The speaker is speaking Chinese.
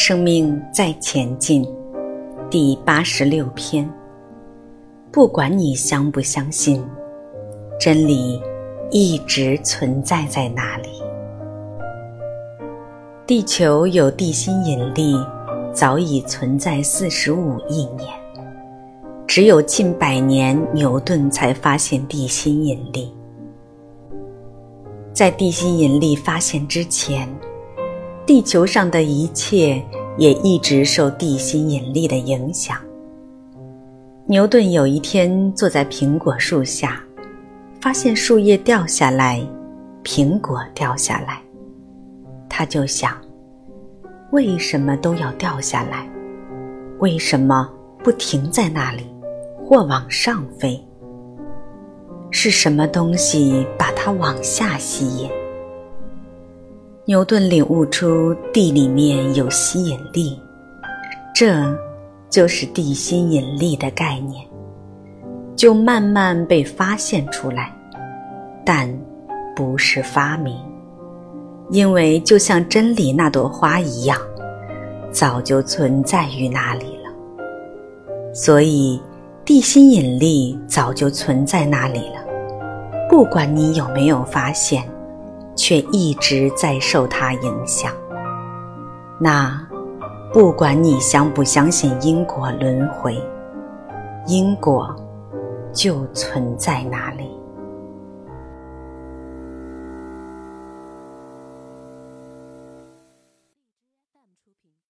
生命在前进，第八十六篇。不管你相不相信，真理一直存在在那里。地球有地心引力，早已存在四十五亿年。只有近百年，牛顿才发现地心引力。在地心引力发现之前，地球上的一切也一直受地心引力的影响。牛顿有一天坐在苹果树下，发现树叶掉下来，苹果掉下来，他就想：为什么都要掉下来？为什么不停在那里？或往上飞，是什么东西把它往下吸引？牛顿领悟出地里面有吸引力，这就是地心引力的概念，就慢慢被发现出来，但不是发明，因为就像真理那朵花一样，早就存在于那里了，所以。地心引力早就存在那里了，不管你有没有发现，却一直在受它影响。那，不管你相不相信因果轮回，因果就存在哪里。